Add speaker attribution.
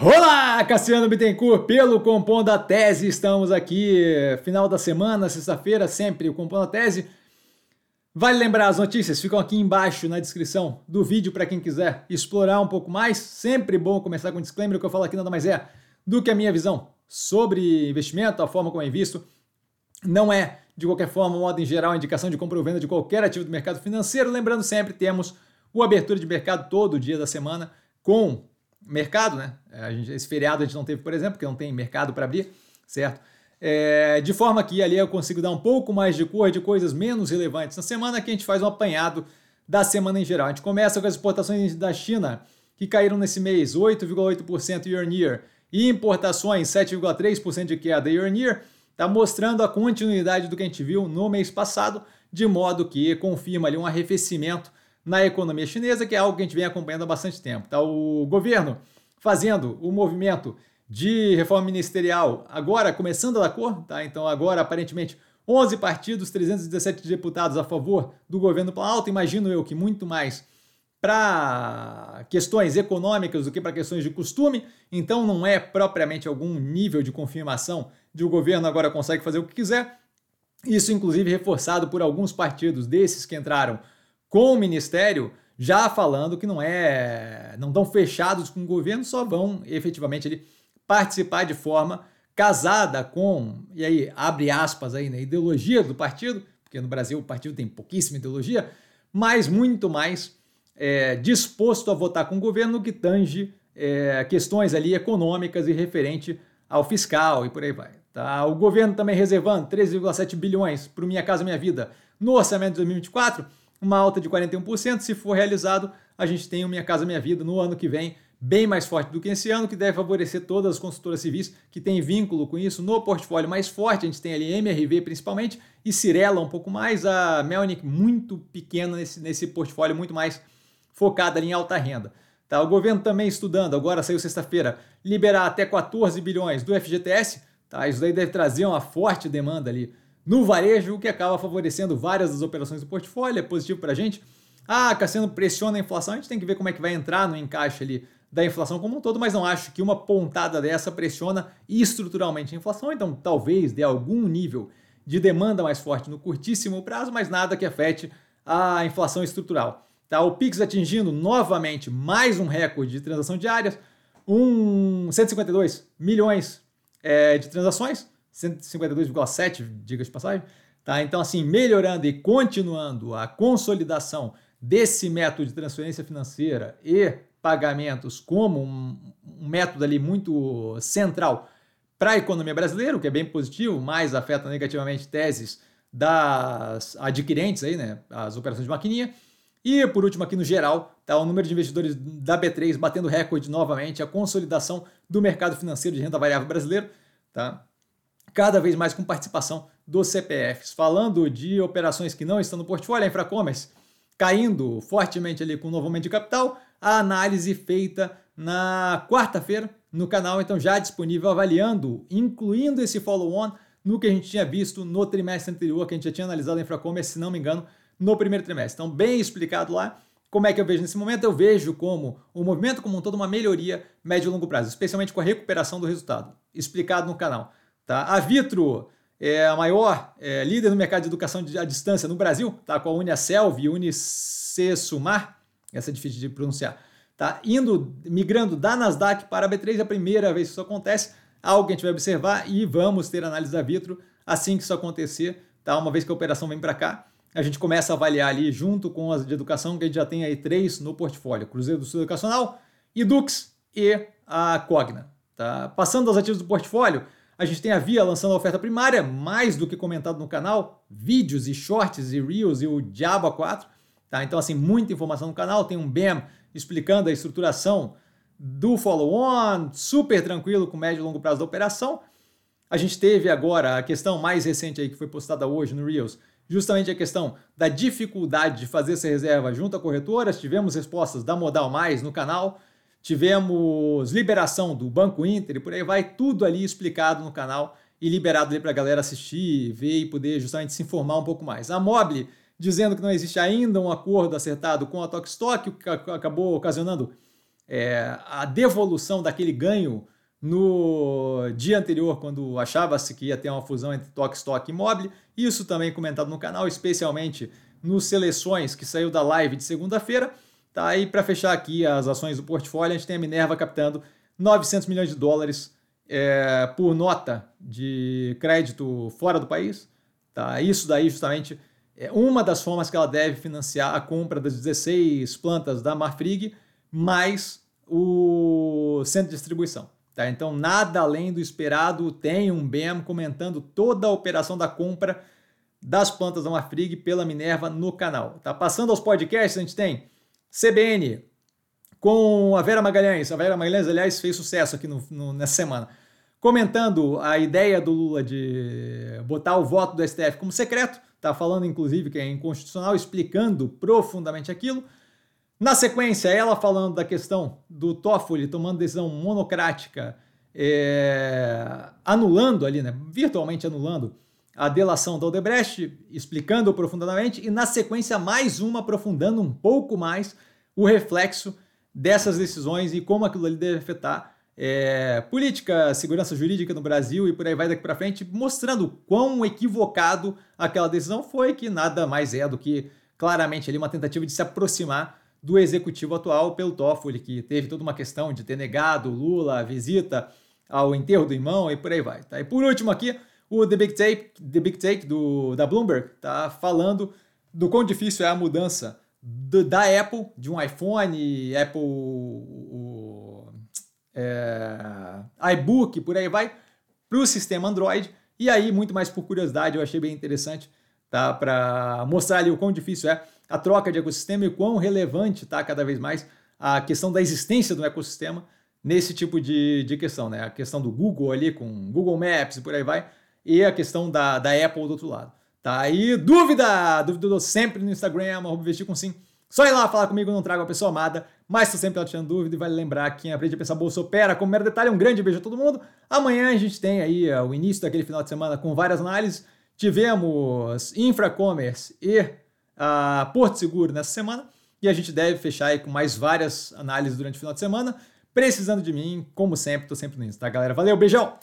Speaker 1: Olá, Cassiano Bittencourt, pelo Compondo a Tese, estamos aqui, final da semana, sexta-feira, sempre o Compondo a Tese. Vale lembrar, as notícias ficam aqui embaixo na descrição do vídeo para quem quiser explorar um pouco mais. Sempre bom começar com um disclaimer, o que eu falo aqui nada mais é do que a minha visão sobre investimento, a forma como é visto. Não é, de qualquer forma, modo em geral, indicação de compra ou venda de qualquer ativo do mercado financeiro. Lembrando sempre, temos o abertura de mercado todo dia da semana com mercado, né? Gente, esse feriado a gente não teve, por exemplo, porque não tem mercado para abrir, certo? É, de forma que ali eu consigo dar um pouco mais de cor de coisas menos relevantes. Na semana que a gente faz um apanhado da semana em geral. A gente começa com as exportações da China, que caíram nesse mês 8,8% year on year, e importações 7,3% de queda year on year, está mostrando a continuidade do que a gente viu no mês passado, de modo que confirma ali um arrefecimento na economia chinesa, que é algo que a gente vem acompanhando há bastante tempo. Tá? O governo fazendo o movimento de reforma ministerial, agora começando a cor, tá? então agora aparentemente 11 partidos, 317 deputados a favor do governo Planalto, imagino eu que muito mais para questões econômicas do que para questões de costume, então não é propriamente algum nível de confirmação de o governo agora consegue fazer o que quiser. Isso, inclusive, reforçado por alguns partidos desses que entraram com o ministério já falando que não é, não estão fechados com o governo, só vão efetivamente ele participar de forma casada com, e aí abre aspas aí, né, ideologia do partido, porque no Brasil o partido tem pouquíssima ideologia, mas muito mais é, disposto a votar com o governo no que tange é, questões ali econômicas e referente ao fiscal e por aí vai. Tá? O governo também reservando 13,7 bilhões para Minha Casa Minha Vida no orçamento de 2024, uma alta de 41%. Se for realizado, a gente tem o Minha Casa Minha Vida no ano que vem, bem mais forte do que esse ano, que deve favorecer todas as consultoras civis que têm vínculo com isso no portfólio mais forte. A gente tem ali MRV principalmente e Cirela um pouco mais, a Melnick muito pequena nesse, nesse portfólio, muito mais focada ali em alta renda. Tá, o governo também estudando, agora saiu sexta-feira, liberar até 14 bilhões do FGTS. Tá, isso daí deve trazer uma forte demanda ali no varejo, o que acaba favorecendo várias das operações do portfólio, é positivo para a gente. Ah, Cassiano pressiona a inflação, a gente tem que ver como é que vai entrar no encaixe ali da inflação como um todo, mas não acho que uma pontada dessa pressiona estruturalmente a inflação, então talvez dê algum nível de demanda mais forte no curtíssimo prazo, mas nada que afete a inflação estrutural. Tá? O Pix atingindo novamente mais um recorde de transação diárias, um 152 milhões é, de transações, 152,7, diga de passagem. Tá? Então, assim, melhorando e continuando a consolidação desse método de transferência financeira e pagamentos como um, um método ali muito central para a economia brasileira, o que é bem positivo, mas afeta negativamente teses das adquirentes aí, né, as operações de maquininha. E por último aqui no geral, tá o número de investidores da B3 batendo recorde novamente, a consolidação do mercado financeiro de renda variável brasileiro, tá? Cada vez mais com participação dos CPFs. Falando de operações que não estão no portfólio, a Infracommerce caindo fortemente ali com o novo aumento de capital, a análise feita na quarta-feira no canal, então já disponível avaliando, incluindo esse follow-on no que a gente tinha visto no trimestre anterior, que a gente já tinha analisado a Infracommerce, se não me engano, no primeiro trimestre. Então, bem explicado lá. Como é que eu vejo nesse momento? Eu vejo como o movimento como um todo uma melhoria médio e longo prazo, especialmente com a recuperação do resultado, explicado no canal. Tá? A Vitro é a maior é, líder no mercado de educação à distância no Brasil, tá? com a Uniaselv e Unicesumar, essa é difícil de pronunciar, tá? indo, migrando da Nasdaq para a B3, é a primeira vez que isso acontece, algo que a gente vai observar e vamos ter análise da Vitro assim que isso acontecer, tá? uma vez que a operação vem para cá, a gente começa a avaliar ali junto com as de educação, que a gente já tem aí três no portfólio, Cruzeiro do Sul Educacional, Edux e a Cogna. Tá? Passando aos ativos do portfólio, a gente tem a Via lançando a oferta primária, mais do que comentado no canal, vídeos e shorts e reels e o Diabo A4. Tá? Então, assim, muita informação no canal. Tem um BEM explicando a estruturação do follow-on, super tranquilo com médio e longo prazo da operação. A gente teve agora a questão mais recente aí que foi postada hoje no Reels, justamente a questão da dificuldade de fazer essa reserva junto a corretoras. Tivemos respostas da Modal Mais no canal tivemos liberação do Banco Inter e por aí vai, tudo ali explicado no canal e liberado ali para a galera assistir, ver e poder justamente se informar um pouco mais. A Mobile dizendo que não existe ainda um acordo acertado com a Tokstok, o que acabou ocasionando é, a devolução daquele ganho no dia anterior, quando achava-se que ia ter uma fusão entre Tok Stock e Mobile. Isso também comentado no canal, especialmente nos seleções que saiu da live de segunda-feira. Tá aí para fechar aqui as ações do portfólio, a gente tem a Minerva captando 900 milhões de dólares é, por nota de crédito fora do país. Tá? Isso daí justamente é uma das formas que ela deve financiar a compra das 16 plantas da Marfrig, mais o centro de distribuição. Tá? Então, nada além do esperado, tem um BEM comentando toda a operação da compra das plantas da Marfrig pela Minerva no canal. Tá? Passando aos podcasts, a gente tem CBN com a Vera Magalhães. A Vera Magalhães, aliás, fez sucesso aqui no, no, nessa semana comentando a ideia do Lula de botar o voto do STF como secreto, tá falando inclusive que é inconstitucional, explicando profundamente aquilo. Na sequência, ela falando da questão do Toffoli tomando decisão monocrática, é, anulando ali, né, virtualmente anulando a delação da Odebrecht, explicando profundamente, e na sequência mais uma aprofundando um pouco mais o reflexo dessas decisões e como aquilo ali deve afetar é, política, segurança jurídica no Brasil e por aí vai daqui para frente, mostrando quão equivocado aquela decisão foi, que nada mais é do que claramente ali uma tentativa de se aproximar do executivo atual pelo Toffoli, que teve toda uma questão de ter negado Lula a visita ao enterro do irmão e por aí vai. Tá? E por último aqui, o The Big Take, The Big Take do, da Bloomberg tá falando do quão difícil é a mudança do, da Apple, de um iPhone, Apple, é, iBook, por aí vai, para o sistema Android. E aí, muito mais por curiosidade, eu achei bem interessante, tá? Para mostrar ali o quão difícil é a troca de ecossistema e o quão relevante tá cada vez mais a questão da existência do ecossistema nesse tipo de, de questão, né? A questão do Google ali com Google Maps e por aí vai, e a questão da, da Apple do outro lado. Tá aí, dúvida! Dúvida sempre no Instagram, arroba vestir com sim. Só ir lá falar comigo, não trago a pessoa amada, mas estou sempre tirando dúvida e vale lembrar que quem aprende a pensar bolsa opera. Como mero detalhe, um grande beijo a todo mundo. Amanhã a gente tem aí uh, o início daquele final de semana com várias análises. Tivemos Infracommerce e uh, Porto Seguro nessa semana e a gente deve fechar aí com mais várias análises durante o final de semana. Precisando de mim, como sempre, estou sempre no Insta, tá, galera? Valeu, beijão!